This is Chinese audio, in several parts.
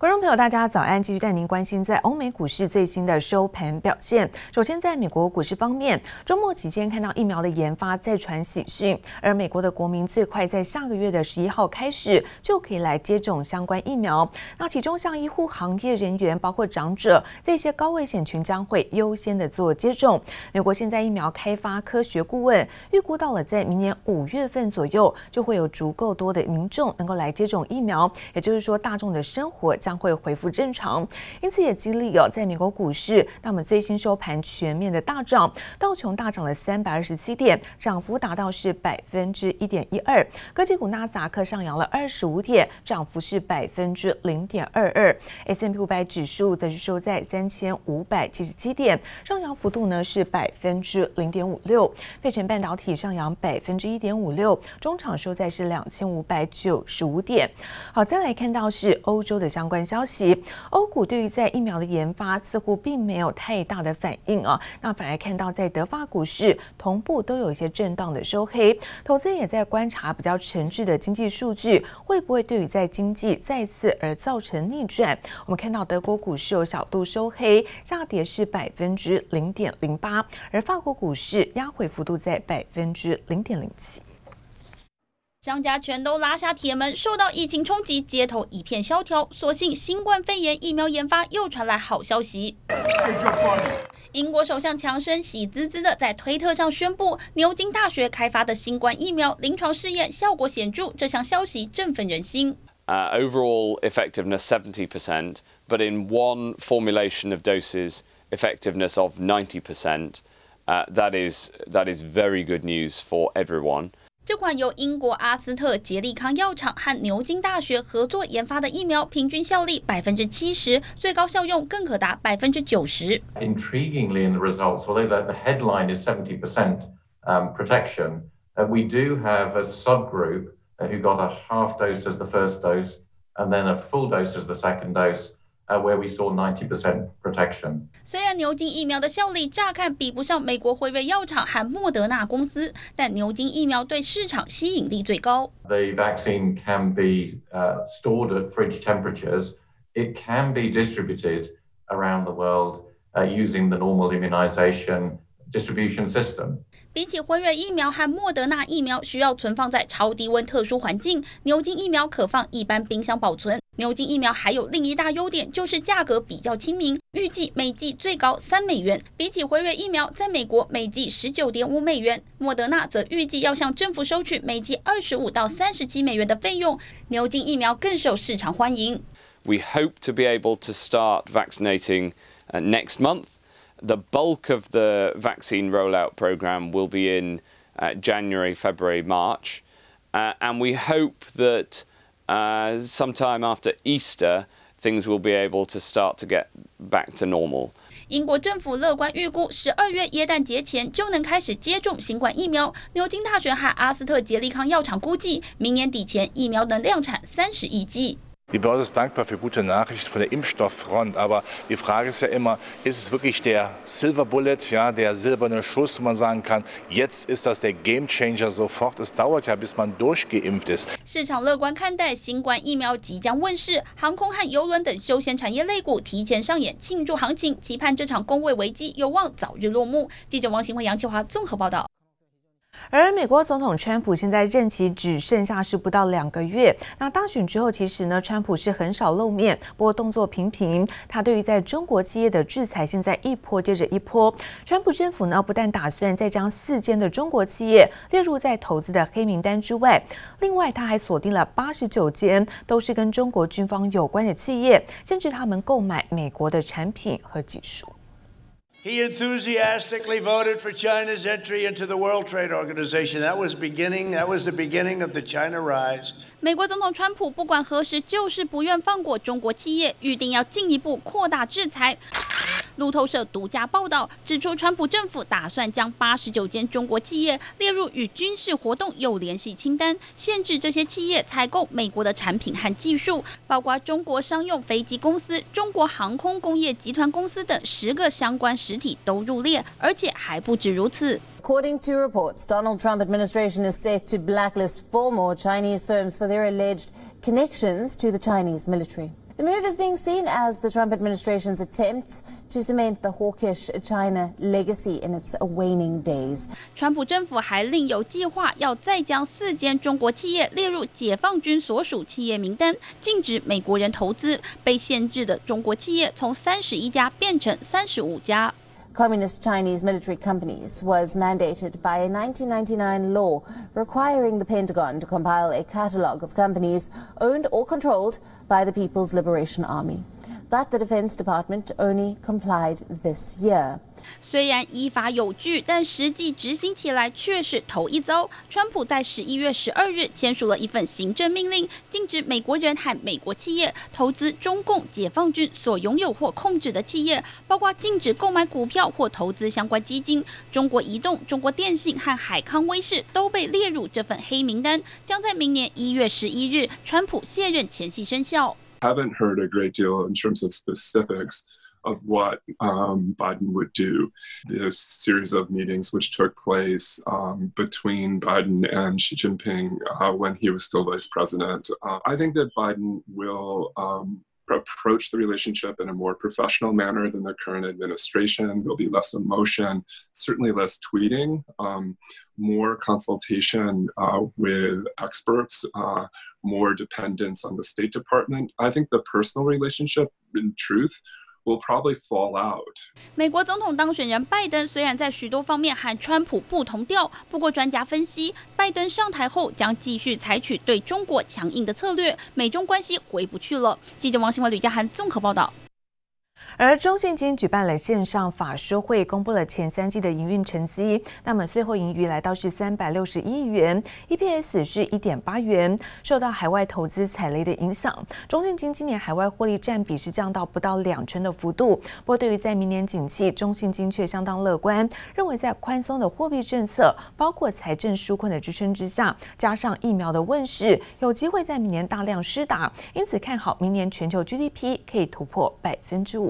观众朋友，大家早安！继续带您关心在欧美股市最新的收盘表现。首先，在美国股市方面，周末期间看到疫苗的研发再传喜讯，而美国的国民最快在下个月的十一号开始就可以来接种相关疫苗。那其中像医护行业人员，包括长者这些高危险群将会优先的做接种。美国现在疫苗开发科学顾问预估到了在明年五月份左右就会有足够多的民众能够来接种疫苗，也就是说大众的生活将将会恢复正常，因此也激励哦，在美国股市，那么最新收盘全面的大涨，道琼大涨了三百二十七点，涨幅达到是百分之一点一二。科技股纳斯达克上扬了二十五点，涨幅是百分之零点二二。，S M P 五百指数则是收在三千五百七十七点，上扬幅度呢是百分之零点五六。费城半导体上扬百分之一点五六，中场收在是两千五百九十五点。好，再来看到是欧洲的相关。消息，欧股对于在疫苗的研发似乎并没有太大的反应啊，那反而看到在德法股市同步都有一些震荡的收黑，投资人也在观察比较诚挚的经济数据会不会对于在经济再次而造成逆转。我们看到德国股市有小度收黑，下跌是百分之零点零八，而法国股市压回幅度在百分之零点零七。商家全都拉下铁门，受到疫情冲击，街头一片萧条。所幸新冠肺炎疫苗研发又传来好消息。英国首相强生喜滋滋的在推特上宣布，牛津大学开发的新冠疫苗临床试验效果显著，这项消息振奋人心。Uh, overall effectiveness seventy percent, but in one formulation of doses, effectiveness of ninety percent. Uh, that is that is very good news for everyone. 这款由英国阿斯特捷利康药厂和牛津大学合作研发的疫苗，平均效力百分之七十，最高效用更可达百分之九十。Intriguingly, in the results, although the headline is seventy percent protection, we do have a subgroup who got a half dose as the first dose, and then a full dose as the second dose. Where we saw ninety percent protection. 虽然牛津疫苗的效力乍看比不上美国辉瑞药厂和莫德纳公司，但牛津疫苗对市场吸引力最高。The vaccine can be stored at fridge temperatures. It can be distributed around the world using the normal immunization distribution system. 比起辉瑞疫苗和莫德纳疫苗需要存放在超低温特殊环境，牛津疫苗可放一般冰箱保存。牛津疫苗还有另一大优点，就是价格比较亲民，预计每剂最高三美元。比起辉瑞疫苗，在美国每剂十九点五美元，莫德纳则预计要向政府收取每剂二十五到三十七美元的费用。牛津疫苗更受市场欢迎。We hope to be able to start vaccinating next month. The bulk of the vaccine rollout program will be in January, February, March, and we hope that sometime after Easter, things will be able to start to get back to normal. 英国政府乐观预估，十二月耶诞节前就能开始接种新冠疫苗。牛津大学和阿斯特捷利康药厂估计，明年底前疫苗能量产三十亿剂。 Die Börse ist dankbar für gute Nachrichten von der Impfstofffront, aber die Frage ist ja immer, ist es wirklich der Silver Bullet, ja, der silberne Schuss, wo man sagen kann, jetzt ist das der Game Changer sofort. Es dauert ja, bis man durchgeimpft ist. 市场乐观看待新冠疫苗即将问世，航空和邮轮等休闲产业类股提前上演庆祝行情，期盼这场工位危机有望早日落幕。记者王新辉、杨启华综合报道。 而美国总统川普现在任期只剩下是不到两个月。那当选之后，其实呢，川普是很少露面，不过动作频频。他对于在中国企业的制裁，现在一波接着一波。川普政府呢，不但打算再将四间的中国企业列入在投资的黑名单之外，另外他还锁定了八十九间都是跟中国军方有关的企业，限制他们购买美国的产品和技术。He enthusiastically voted for China's entry into the World Trade Organization. That was beginning. That was the beginning of the China rise. 美国总统川普不管何时就是不愿放过中国企业，预定要进一步扩大制裁。 路透社独家报道指出，川普政府打算将八十九间中国企业列入与军事活动有联系清单，限制这些企业采购美国的产品和技术，包括中国商用飞机公司、中国航空工业集团公司等十个相关实体都入列，而且还不止如此。According to reports, Donald Trump administration is set to blacklist four more Chinese firms for their alleged connections to the Chinese military. The move is being seen as the Trump administration's attempt to cement the hawkish China legacy in its waning days. 川普政府还另有计划，要再将四间中国企业列入解放军所属企业名单，禁止美国人投资。被限制的中国企业从三十一家变成三十五家。Communist Chinese military companies was mandated by a 1999 law requiring the Pentagon to compile a catalogue of companies owned or controlled by the People's Liberation Army. But the Defense Department only complied this year. 虽然依法有据，但实际执行起来却是头一遭。川普在十一月十二日签署了一份行政命令，禁止美国人和美国企业投资中共解放军所拥有或控制的企业，包括禁止购买股票或投资相关基金。中国移动、中国电信和海康威视都被列入这份黑名单，将在明年一月十一日川普卸任前夕生效。Haven't heard a great deal in terms of specifics. Of what um, Biden would do. The series of meetings which took place um, between Biden and Xi Jinping uh, when he was still vice president. Uh, I think that Biden will um, approach the relationship in a more professional manner than the current administration. There'll be less emotion, certainly less tweeting, um, more consultation uh, with experts, uh, more dependence on the State Department. I think the personal relationship, in truth, will probably fall out. 美国总统当选人拜登虽然在许多方面和川普不同调，不过专家分析，拜登上台后将继续采取对中国强硬的策略，美中关系回不去了。记者王新文、吕家涵综合报道。而中信金举办了线上法说会，公布了前三季的营运成绩。那么最后盈余来到是三百六十一亿元，EPS 是一点八元。受到海外投资踩雷的影响，中信金今年海外获利占比是降到不到两成的幅度。不过，对于在明年景气，中信金却相当乐观，认为在宽松的货币政策，包括财政纾困的支撑之下，加上疫苗的问世，有机会在明年大量施打，因此看好明年全球 GDP 可以突破百分之五。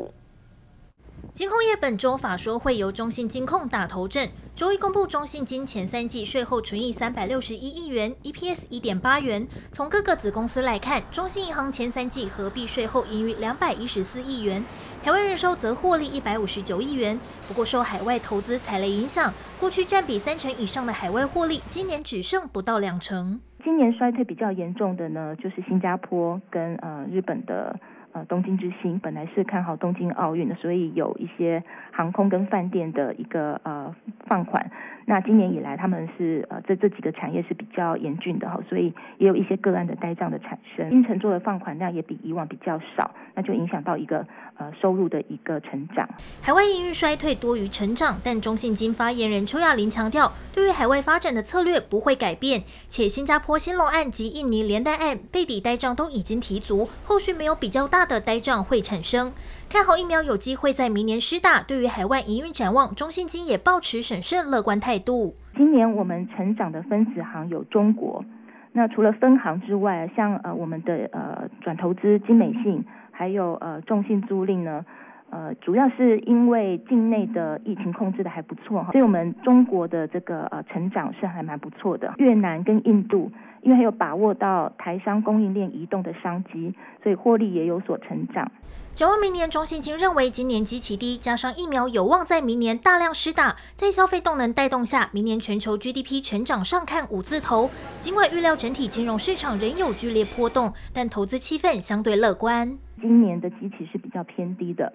金控业本周法说会由中信金控打头阵，周一公布中信金前三季税后纯益三百六十一亿元，EPS 一点八元。从各个子公司来看，中信银行前三季合并税后盈余两百一十四亿元，台湾人寿则获利一百五十九亿元。不过受海外投资踩雷影响，过去占比三成以上的海外获利，今年只剩不到两成。今年衰退比较严重的呢，就是新加坡跟呃日本的。呃，东京之星本来是看好东京奥运的，所以有一些航空跟饭店的一个呃放款。那今年以来，他们是呃这这几个产业是比较严峻的哈，所以也有一些个案的呆账的产生，新承做的放款量也比以往比较少，那就影响到一个呃收入的一个成长。海外营运衰退多于成长，但中信金发言人邱亚玲强调，对于海外发展的策略不会改变，且新加坡新楼案及印尼连贷案背抵呆账都已经提足，后续没有比较大大的呆账会产生。看好疫苗有机会在明年施打，对于海外营运展望，中信金也保持审慎乐观态度。今年我们成长的分子行有中国，那除了分行之外，像呃我们的呃转投资金美信，还有呃中信租赁呢，呃主要是因为境内的疫情控制的还不错哈，所以我们中国的这个呃成长是还蛮不错的。越南跟印度，因为还有把握到台商供应链移动的商机，所以获利也有所成长。展望明年，中信金认为今年基期低，加上疫苗有望在明年大量施打，在消费动能带动下，明年全球 GDP 成长上看五字头。尽管预料整体金融市场仍有剧烈波动，但投资气氛相对乐观。今年的基期是比较偏低的。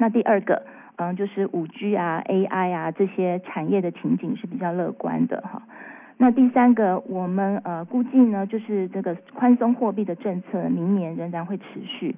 那第二个，嗯，就是五 G 啊、AI 啊这些产业的前景是比较乐观的哈。那第三个，我们呃估计呢，就是这个宽松货币的政策，明年仍然会持续。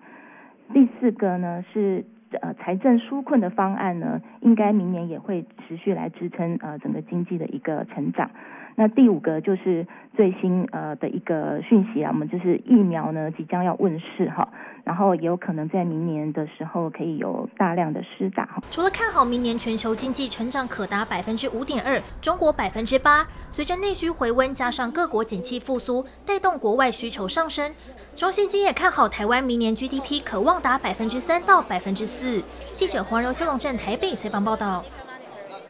第四个呢是呃财政纾困的方案呢，应该明年也会持续来支撑呃整个经济的一个成长。那第五个就是最新呃的一个讯息啊，我们就是疫苗呢即将要问世哈，然后也有可能在明年的时候可以有大量的施打。除了看好明年全球经济成长可达百分之五点二，中国百分之八，随着内需回温，加上各国景气复苏，带动国外需求上升。中信金也看好台湾明年 GDP 可望达百分之三到百分之四。记者黄柔、谢龙镇台北采访报道。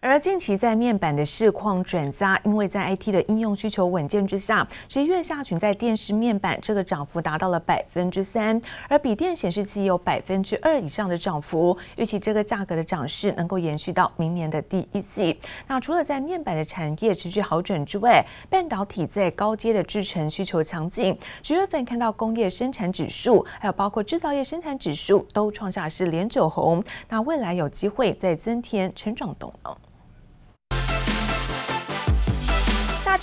而近期在面板的市况转佳，因为在 IT 的应用需求稳健之下，十一月下旬在电视面板这个涨幅达到了百分之三，而笔电显示器有百分之二以上的涨幅，预期这个价格的涨势能够延续到明年的第一季。那除了在面板的产业持续好转之外，半导体在高阶的制程需求强劲，十月份看到工业生产指数，还有包括制造业生产指数都创下是连九红，那未来有机会再增添成长动能。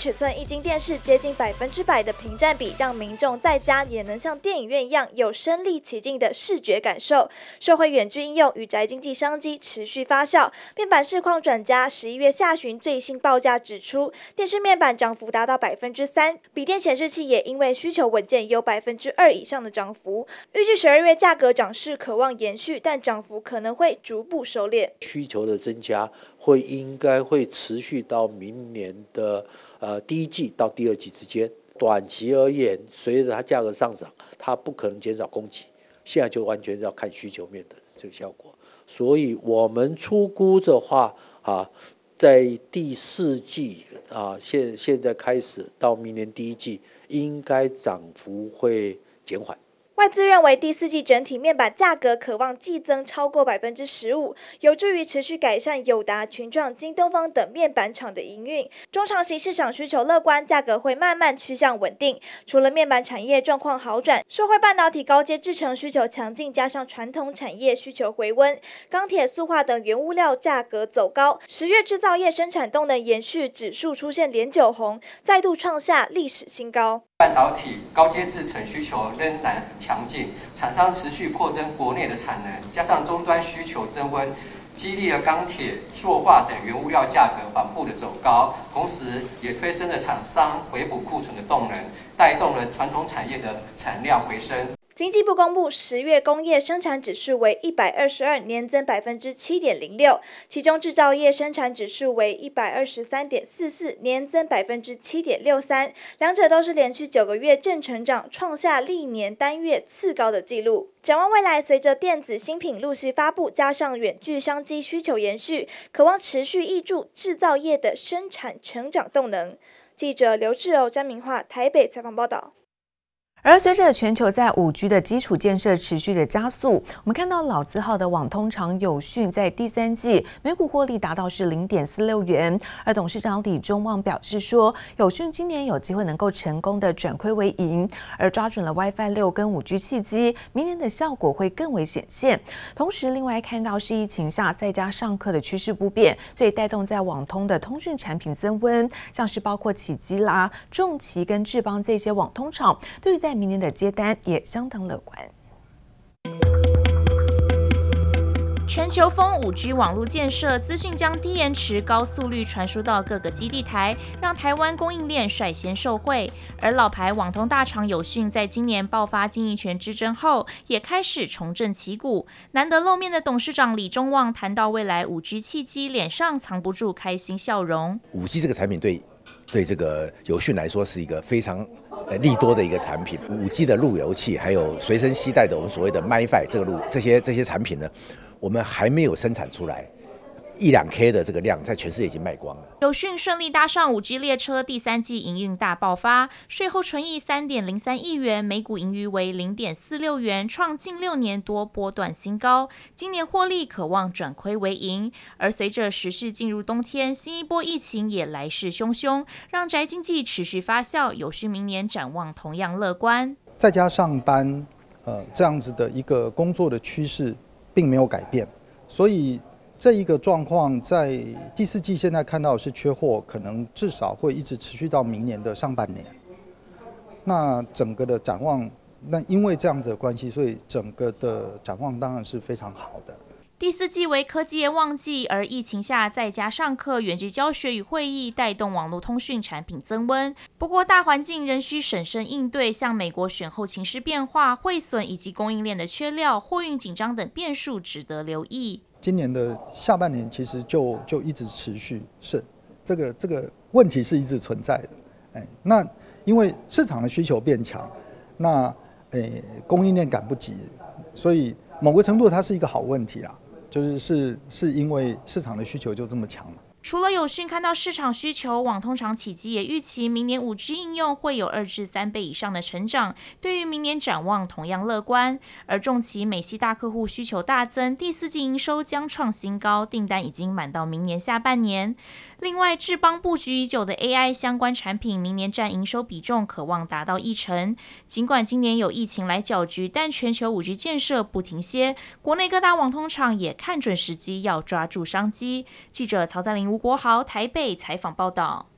尺寸液晶电视接近百分之百的屏占比，让民众在家也能像电影院一样有身临其境的视觉感受。社会远距应用与宅经济商机持续发酵，面板市况转佳。十一月下旬最新报价指出，电视面板涨幅达到百分之三，笔电显示器也因为需求稳健，有百分之二以上的涨幅。预计十二月价格涨势可望延续，但涨幅可能会逐步收敛。需求的增加会应该会持续到明年的。呃，第一季到第二季之间，短期而言，随着它价格上涨，它不可能减少供给。现在就完全要看需求面的这个效果。所以我们出估的话，啊，在第四季啊，现现在开始到明年第一季，应该涨幅会减缓。外资认为第四季整体面板价格可望季增超过百分之十五，有助于持续改善友达、群创、京东方等面板厂的营运。中长期市场需求乐观，价格会慢慢趋向稳定。除了面板产业状况好转，社会半导体高阶制程需求强劲，加上传统产业需求回温，钢铁、塑化等原物料价格走高。十月制造业生产动能延续，指数出现连九红，再度创下历史新高。半导体高阶制程需求仍然强劲，厂商持续扩增国内的产能，加上终端需求增温，激励了钢铁、塑化等原物料价格缓步的走高，同时也推升了厂商回补库存的动能，带动了传统产业的产量回升。经济部公布十月工业生产指数为一百二十二，年增百分之七点零六，其中制造业生产指数为一百二十三点四四，年增百分之七点六三，两者都是连续九个月正成长，创下历年单月次高的纪录。展望未来，随着电子新品陆续发布，加上远距商机需求延续，可望持续挹注制造业的生产成长动能。记者刘志柔、詹明化台北采访报道。而随着全球在五 G 的基础建设持续的加速，我们看到老字号的网通厂友讯在第三季每股获利达到是零点四六元，而董事长李忠旺表示说，友讯今年有机会能够成功的转亏为盈，而抓准了 WiFi 六跟五 G 契机，明年的效果会更为显现。同时，另外看到是疫情下在家上课的趋势不变，所以带动在网通的通讯产品增温，像是包括起基啦、重奇跟智邦这些网通厂，对于在在明年的接单也相当乐观。全球风五 G 网络建设，资讯将低延迟、高速率传输到各个基地台，让台湾供应链率先受惠。而老牌网通大厂友讯，在今年爆发经营权之争后，也开始重振旗鼓。难得露面的董事长李忠旺谈到未来五 G 契机，脸上藏不住开心笑容。五 G 这个产品对对这个友讯来说是一个非常。利多的一个产品，五 G 的路由器，还有随身携带的我们所谓的 MiFi 这个路，这些这些产品呢，我们还没有生产出来。一两 K 的这个量在全世界已经卖光了。有讯顺利搭上五 G 列车，第三季营运大爆发，税后纯益三点零三亿元，每股盈余为零点四六元，创近六年多波段新高。今年获利可望转亏为盈。而随着时序进入冬天，新一波疫情也来势汹汹，让宅经济持续发酵。有讯明年展望同样乐观。在家上班，呃，这样子的一个工作的趋势并没有改变，所以。这一个状况在第四季现在看到是缺货，可能至少会一直持续到明年的上半年。那整个的展望，那因为这样子的关系，所以整个的展望当然是非常好的。第四季为科技业旺季，而疫情下在家上课、远距教学与会议带动网络通讯产品增温。不过大环境仍需审慎应对，像美国选后情势变化、汇损以及供应链的缺料、货运紧张等变数，值得留意。今年的下半年其实就就一直持续是这个这个问题是一直存在的，哎，那因为市场的需求变强，那诶供应链赶不及，所以某个程度它是一个好问题啊，就是是是因为市场的需求就这么强了。除了有讯看到市场需求，网通厂启碁也预期明年五 G 应用会有二至三倍以上的成长，对于明年展望同样乐观。而重企美系大客户需求大增，第四季营收将创新高，订单已经满到明年下半年。另外，智邦布局已久的 AI 相关产品，明年占营收比重可望达到一成。尽管今年有疫情来搅局，但全球五 G 建设不停歇，国内各大网通厂也看准时机，要抓住商机。记者曹在林、吴国豪台北采访报道。